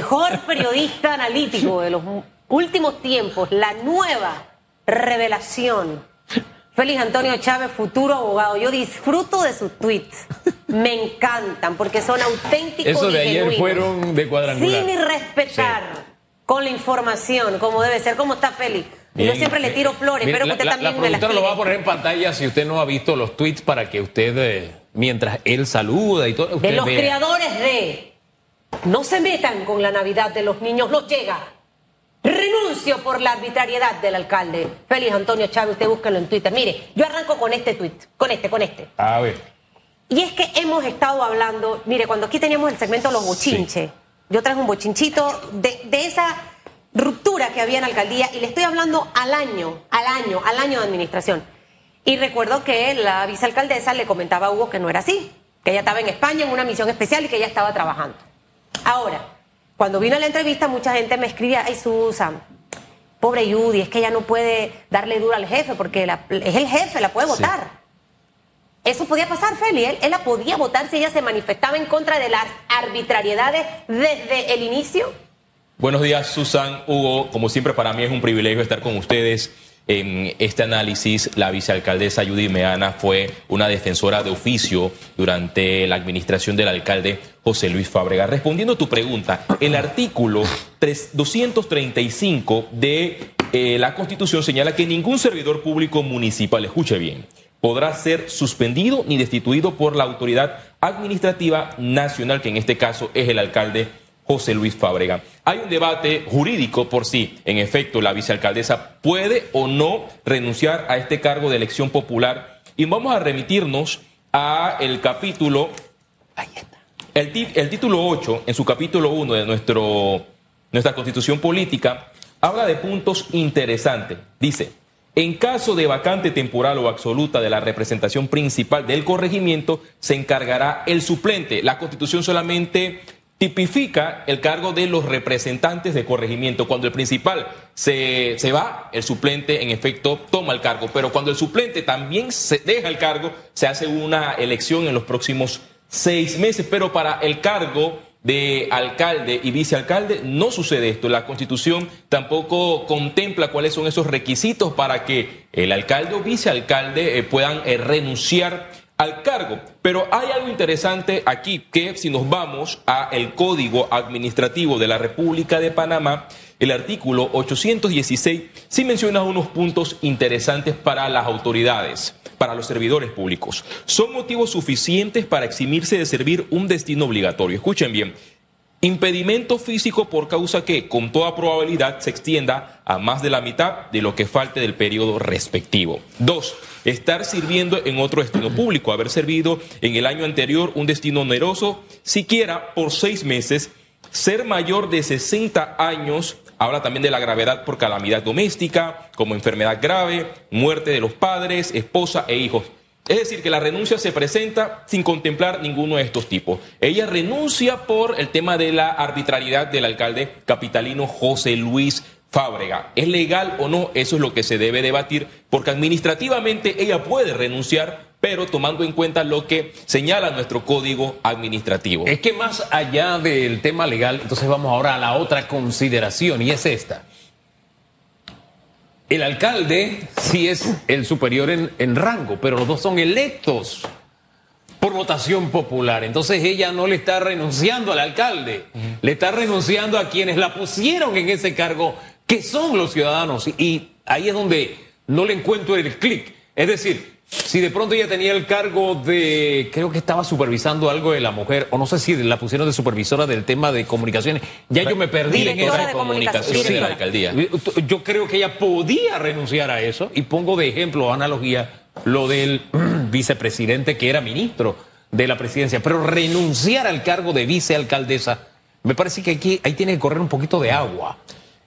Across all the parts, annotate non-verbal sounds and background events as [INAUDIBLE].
mejor periodista analítico de los últimos tiempos, la nueva revelación. Félix Antonio Chávez, futuro abogado. Yo disfruto de sus tweets. Me encantan porque son auténticos. Eso de y ayer fueron de cuadrangular. Sin respetar con la información, como debe ser. ¿Cómo está Félix? Yo siempre le tiro flores, pero que usted la- también la me las productora lo va a tire. poner en pantalla si usted no ha visto los tweets para que usted, eh, mientras él saluda y todo, De usted los vea. creadores de No se metan con la Navidad de los niños, no llega. Renuncio por la arbitrariedad del alcalde. Félix Antonio Chávez, usted búsquelo en Twitter. Mire, yo arranco con este tweet, con este, con este. A ver. Y es que hemos estado hablando, mire, cuando aquí teníamos el segmento Los Bochinches, yo traje un bochinchito de, de esa ruptura que había en alcaldía y le estoy hablando al año, al año, al año de administración. Y recuerdo que la vicealcaldesa le comentaba a Hugo que no era así, que ella estaba en España en una misión especial y que ella estaba trabajando. Ahora, cuando vino la entrevista, mucha gente me escribía, ay Susan, pobre Judy, es que ella no puede darle duro al jefe porque la- es el jefe, la puede Sí. votar. Eso podía pasar, Feli. Él, él la podía votar si ella se manifestaba en contra de las arbitrariedades desde el inicio. Buenos días, Susan, Hugo. Como siempre, para mí es un privilegio estar con ustedes en este análisis. La vicealcaldesa Judy Meana fue una defensora de oficio durante la administración del alcalde José Luis Fábrega. Respondiendo a tu pregunta, el artículo 3 235 de eh, la Constitución señala que ningún servidor público municipal, escuche bien, podrá ser suspendido ni destituido por la autoridad administrativa nacional, que en este caso es el alcalde José Luis Fábrega. Hay un debate jurídico por si, en efecto, la vicealcaldesa puede o no renunciar a este cargo de elección popular. Y vamos a remitirnos a el capítulo, el, el título 8, en su capítulo 1 de nuestro, nuestra constitución política, habla de puntos interesantes. Dice, en caso de vacante temporal o absoluta de la representación principal del corregimiento, se encargará el suplente. La constitución solamente tipifica el cargo de los representantes de corregimiento. Cuando el principal se, se va, el suplente en efecto toma el cargo. Pero cuando el suplente también se deja el cargo, se hace una elección en los próximos seis meses. Pero para el cargo de alcalde y vicealcalde no sucede esto. La constitución tampoco contempla cuáles son esos requisitos para que el alcalde o vicealcalde eh, puedan eh, renunciar al cargo. Pero hay algo interesante aquí que si nos vamos a el Código Administrativo de la República de Panamá, el artículo 816 sí menciona unos puntos interesantes para las autoridades, para los servidores públicos. Son motivos suficientes para eximirse de servir un destino obligatorio. Escuchen bien. Impedimento físico por causa que, con toda probabilidad, se extienda a más de la mitad de lo que falte del periodo respectivo. Dos, estar sirviendo en otro destino público, haber servido en el año anterior un destino oneroso, siquiera por seis meses, ser mayor de 60 años, habla también de la gravedad por calamidad doméstica, como enfermedad grave, muerte de los padres, esposa e hijos. Es decir, que la renuncia se presenta sin contemplar ninguno de estos tipos. Ella renuncia por el tema de la arbitrariedad del alcalde capitalino José Luis Fábrega. ¿Es legal o no? Eso es lo que se debe debatir, porque administrativamente ella puede renunciar, pero tomando en cuenta lo que señala nuestro código administrativo. Es que más allá del tema legal, entonces vamos ahora a la otra consideración y es esta. El alcalde sí es el superior en, rango, pero los dos son electos por votación popular. Entonces ella no le está renunciando al alcalde, le está renunciando a quienes la pusieron en ese cargo, que son los ciudadanos. Y ahí es donde no le encuentro el clic. Es decir, si de pronto ella tenía el cargo de, creo que estaba supervisando algo de la mujer, o no sé si la pusieron de supervisora del tema de comunicaciones, ya yo me perdí en esa de comunicación de la alcaldía. yo creo que ella podía renunciar a eso y pongo de ejemplo, o analogía, lo del [CLEARS THROAT] vicepresidente que era ministro de la presidencia, pero renunciar al cargo de vicealcaldesa, me parece que aquí ahí tiene que correr un poquito de agua.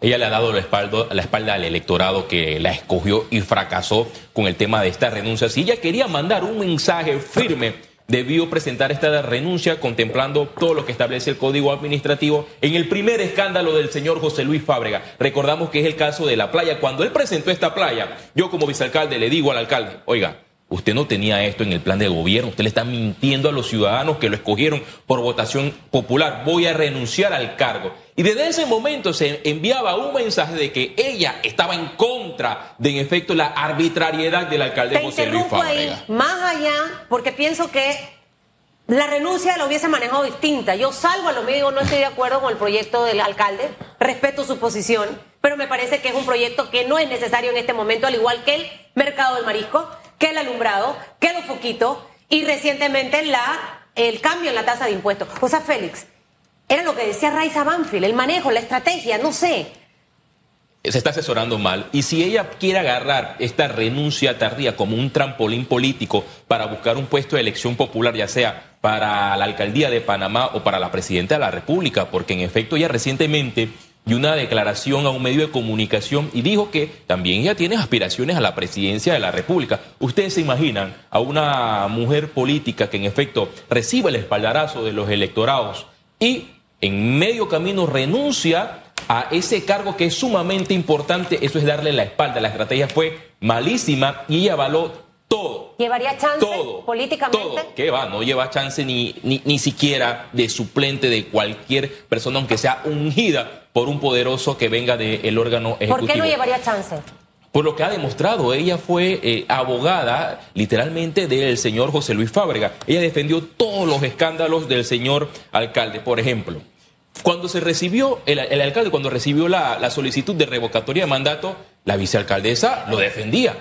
Ella le ha dado la espalda, al electorado que la escogió y fracasó con el tema de esta renuncia. Si ella quería mandar un mensaje firme, debió presentar esta renuncia contemplando todo lo que establece el Código Administrativo en el primer escándalo del señor José Luis Fábrega. Recordamos que es el caso de la playa. Cuando él presentó esta playa, yo como vicealcalde le digo al alcalde, oiga, Usted no tenía esto en el plan de gobierno. Usted le está mintiendo a los ciudadanos que lo escogieron por votación popular. Voy a renunciar al cargo. Y desde ese momento se enviaba un mensaje de que ella estaba en contra de, en efecto, la arbitrariedad del alcalde Te José Luis ahí, más allá, porque pienso que la renuncia la hubiese manejado distinta. Yo salgo a lo medio, no estoy de acuerdo con el proyecto del alcalde, respeto su posición, pero me parece que es un proyecto que no es necesario en este momento, al igual que el mercado del marisco, que el alumbrado, que los foquitos y recientemente la, el cambio en la tasa de impuestos. O sea, Félix, era lo que decía Raiza Banfield, el manejo, la estrategia, no sé. se está asesorando mal. Y si ella quiere agarrar esta renuncia tardía como un trampolín político para buscar un puesto de elección popular, ya sea para la alcaldía de Panamá o para la presidenta de la República, porque en efecto ella recientemente dio una declaración a un medio de comunicación y dijo que también ella tiene aspiraciones a la presidencia de la República. Ustedes se imaginan a una mujer política que en efecto recibe el espaldarazo de los electorados y en medio camino renuncia a ese cargo que es sumamente importante, eso es darle la espalda. La estrategia fue malísima y ella avaló todo. ¿Llevaría chance Todo, políticamente? Todo. ¿Qué va? No lleva chance ni, ni, ni siquiera de suplente de cualquier persona, aunque sea ungida por un poderoso que venga del órgano ejecutivo. ¿Por qué no llevaría chance? Por lo que ha demostrado, ella fue eh, abogada literalmente del señor José Luis Fábrega. Ella defendió todos los escándalos del señor alcalde. Por ejemplo, cuando se recibió, el, el alcalde cuando recibió la, la solicitud de revocatoria de mandato, la vicealcaldesa lo defendía.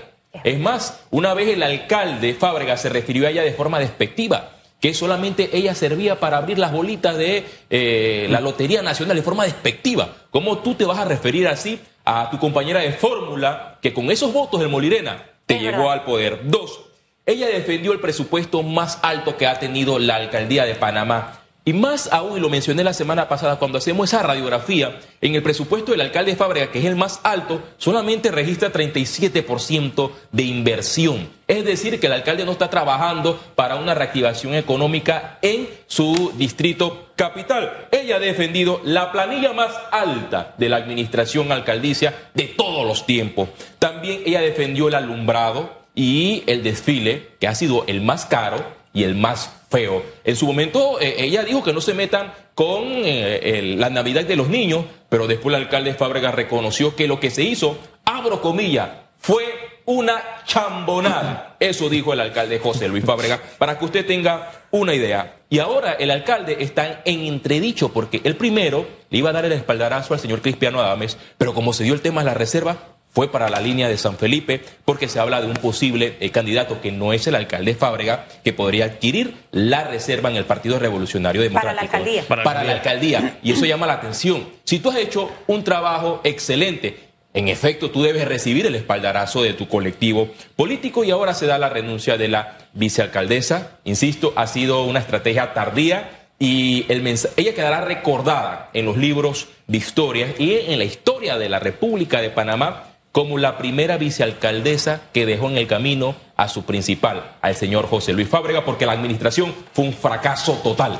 Es más, una vez el alcalde Fábrega se refirió a ella de forma despectiva, que solamente ella servía para abrir las bolitas de eh, la Lotería Nacional de forma despectiva. ¿Cómo tú te vas a referir así a tu compañera de fórmula que con esos votos del Molirena te Es llevó verdad. al poder? Dos, ella defendió el presupuesto más alto que ha tenido la alcaldía de Panamá. Y más aún, y lo mencioné la semana pasada, cuando hacemos esa radiografía, en el presupuesto del alcalde Fábrega, que es el más alto, solamente registra 37% de inversión. Es decir, que el alcalde no está trabajando para una reactivación económica en su distrito capital. Ella ha defendido la planilla más alta de la administración alcaldicia de todos los tiempos. También ella defendió el alumbrado y el desfile, que ha sido el más caro y el más feo. En su momento eh, ella dijo que no se metan con eh, la Navidad de los niños, pero después el alcalde Fábrega reconoció que lo que se hizo, abro comillas, fue una chambonada. Eso dijo el alcalde José Luis Fábrega, para que usted tenga una idea. Y ahora el alcalde está en entredicho porque el primero le iba a dar el espaldarazo al señor Cristiano Adames, pero como se dio el tema de la reserva, fue para la línea de San Felipe porque se habla de un posible eh, candidato que no es el alcalde Fábrega que podría adquirir la reserva en el Partido Revolucionario Para Democrático. la alcaldía. Para, Para la alcaldía. Y eso llama la atención. Si tú has hecho un trabajo excelente, en efecto tú debes recibir el espaldarazo de tu colectivo político y ahora se da la renuncia de la vicealcaldesa. Insisto, ha sido una estrategia tardía y el ella quedará recordada en los libros de historia y en la historia de la República de Panamá como la primera vicealcaldesa que dejó en el camino a su principal, al señor José Luis Fábrega, porque la administración fue un fracaso total.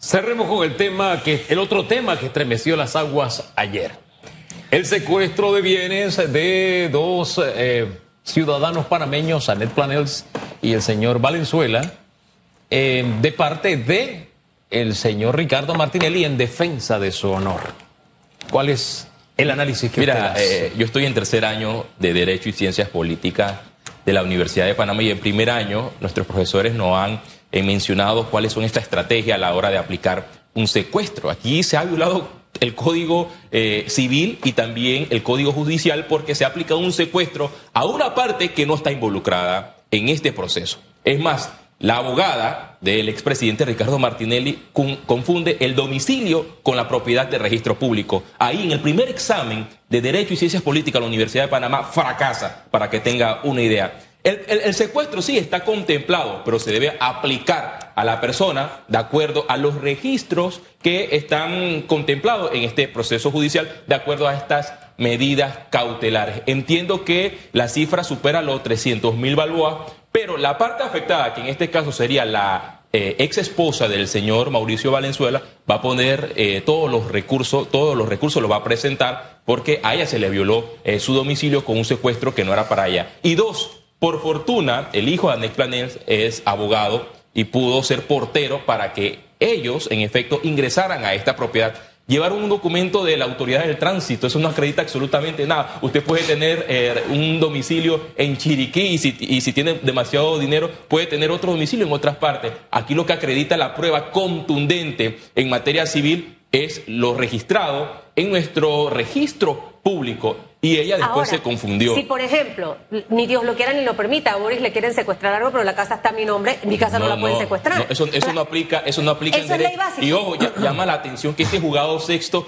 Cerremos con el tema que el otro tema que estremeció las aguas ayer. El secuestro de bienes de dos eh, ciudadanos panameños, Anet Planels y el señor Valenzuela, eh, de parte de el señor Ricardo Martinelli en defensa de su honor. ¿Cuál es el análisis que Mira, usted hace? eh, yo estoy en tercer año de Derecho y Ciencias Políticas de la Universidad de Panamá y en primer año nuestros profesores nos han eh, mencionado cuáles son estas estrategias a la hora de aplicar un secuestro. Aquí se ha violado el Código eh, Civil y también el Código Judicial porque se aplica un secuestro a una parte que no está involucrada en este proceso. Es más, la abogada del expresidente Ricardo Martinelli con- confunde el domicilio con la propiedad de registro público. Ahí en el primer examen de Derecho y Ciencias Políticas de la Universidad de Panamá fracasa, para que tenga una idea. El secuestro sí está contemplado, pero se debe aplicar a la persona de acuerdo a los registros que están contemplados en este proceso judicial, de acuerdo a estas medidas cautelares. Entiendo que la cifra supera los 300 mil balboas, pero la parte afectada, que en este caso sería la eh, ex esposa del señor Mauricio Valenzuela, va a poner eh, todos los recursos, todos los recursos los va a presentar porque a ella se le violó eh, su domicilio con un secuestro que no era para ella. Y dos, Por fortuna, el hijo de Anex Planels es abogado y pudo ser portero para que ellos, en efecto, ingresaran a esta propiedad. Llevar un documento de la autoridad del tránsito, eso no acredita absolutamente nada. Usted puede tener eh, un domicilio en Chiriquí y si, y si tiene demasiado dinero puede tener otro domicilio en otras partes. Aquí lo que acredita la prueba contundente en materia civil es lo registrado en nuestro registro público y ella después Ahora, se confundió. Si, por ejemplo, ni Dios lo quiera ni lo permita, a Boris le quieren secuestrar algo, pero la casa está a mi nombre, mi casa no, la pueden secuestrar. no, eso, eso no aplica, eso no aplica Eso en es ley derecho. básica. Y ojo, ya- llama la atención que este juzgado sexto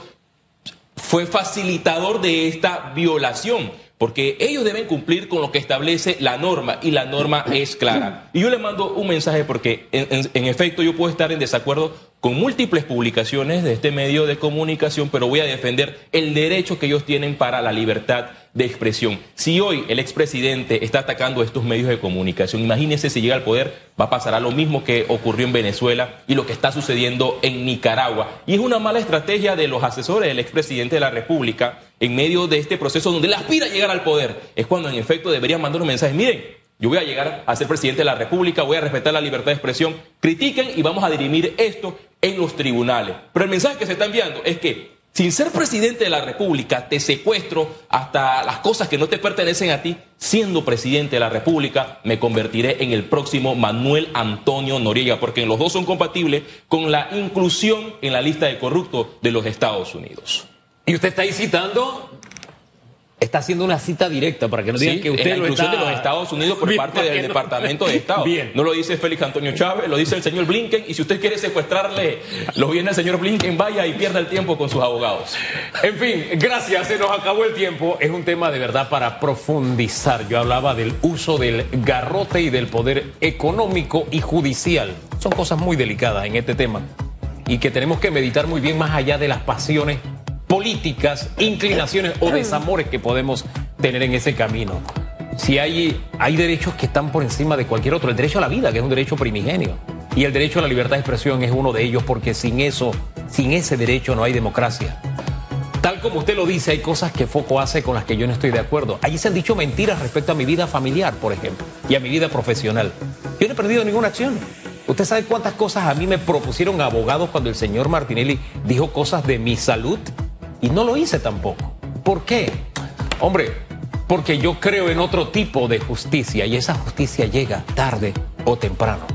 fue facilitador de esta violación, porque ellos deben cumplir con lo que establece la norma y la norma es clara. Y yo le mando un mensaje porque en, en- en efecto yo puedo estar en desacuerdo con múltiples publicaciones de este medio de comunicación, pero voy a defender el derecho que ellos tienen para la libertad de expresión. Si hoy el expresidente está atacando estos medios de comunicación, imagínense si llega al poder, va a pasar a lo mismo que ocurrió en Venezuela y lo que está sucediendo en Nicaragua. Y es una mala estrategia de los asesores del expresidente de la República en medio de este proceso donde él aspira a llegar al poder. Es cuando en efecto deberían mandar un mensaje, miren, yo voy a llegar a ser presidente de la República, voy a respetar la libertad de expresión, critiquen y vamos a dirimir esto en los tribunales. Pero el mensaje que se está enviando es que sin ser presidente de la República, te secuestro hasta las cosas que no te pertenecen a ti. Siendo presidente de la República, me convertiré en el próximo Manuel Antonio Noriega, porque los dos son compatibles con la inclusión en la lista de corruptos de los Estados Unidos. Y usted está ahí citando, está haciendo una cita directa para que no digan Sí, que usted en la lo inclusión está... de los Estados Unidos por Bien, parte del no- Departamento de Estado. Bien. No lo dice Félix Antonio Chávez, lo dice el señor Blinken. Y si usted quiere secuestrarle los bienes al señor Blinken, vaya y pierda el tiempo con sus abogados. En fin, gracias, se nos acabó el tiempo. Es un tema de verdad para profundizar. Yo hablaba del uso del garrote y del poder económico y judicial. Son cosas muy delicadas en este tema y que tenemos que meditar muy bien más allá de las pasiones políticas, inclinaciones o desamores que podemos tener en ese camino. Si hay, hay derechos que están por encima de cualquier otro, el derecho a la vida, que es un derecho primigenio, y el derecho a la libertad de expresión es uno de ellos, porque sin eso, sin ese derecho no hay democracia. Tal como usted lo dice, hay cosas que Foco hace con las que yo no estoy de acuerdo. Allí se han dicho mentiras respecto a mi vida familiar, por ejemplo, y a mi vida profesional. Yo no he perdido ninguna acción. ¿Usted sabe cuántas cosas a mí me propusieron abogados cuando el señor Martinelli dijo cosas de mi salud? Y no lo hice tampoco. ¿Por qué? Hombre, porque yo creo en otro tipo de justicia y esa justicia llega tarde o temprano.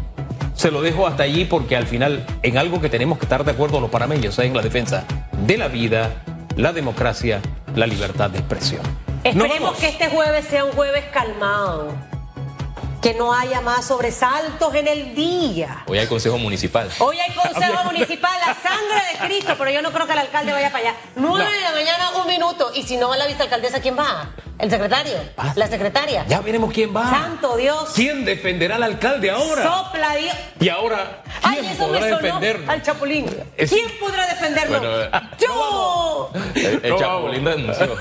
Se lo dejo hasta allí porque al final en algo que tenemos que estar de acuerdo los panameños es en la defensa de la vida, la democracia, la libertad de expresión. Esperemos que este jueves sea un jueves calmado. Que no haya más sobresaltos en el día. Hoy hay Consejo Municipal. Hoy hay [LAUGHS] consejo municipal, la sangre de Cristo, pero yo no creo que el alcalde vaya para allá. Nueve de la mañana, un minuto. Y si no va la vicealcaldesa, ¿quién va? ¿El secretario? Ah. ¿La secretaria? Ya veremos quién va. Santo Dios. ¿Quién defenderá al alcalde ahora? Sopla Dios. Y ahora, Ay, ¿quién eso me podrá sonó defendernos? al Chapulín. Es- ¿Quién podrá defendernos? Bueno, eh, ¡Yo! [LAUGHS] El, el No, Chapulín renunció.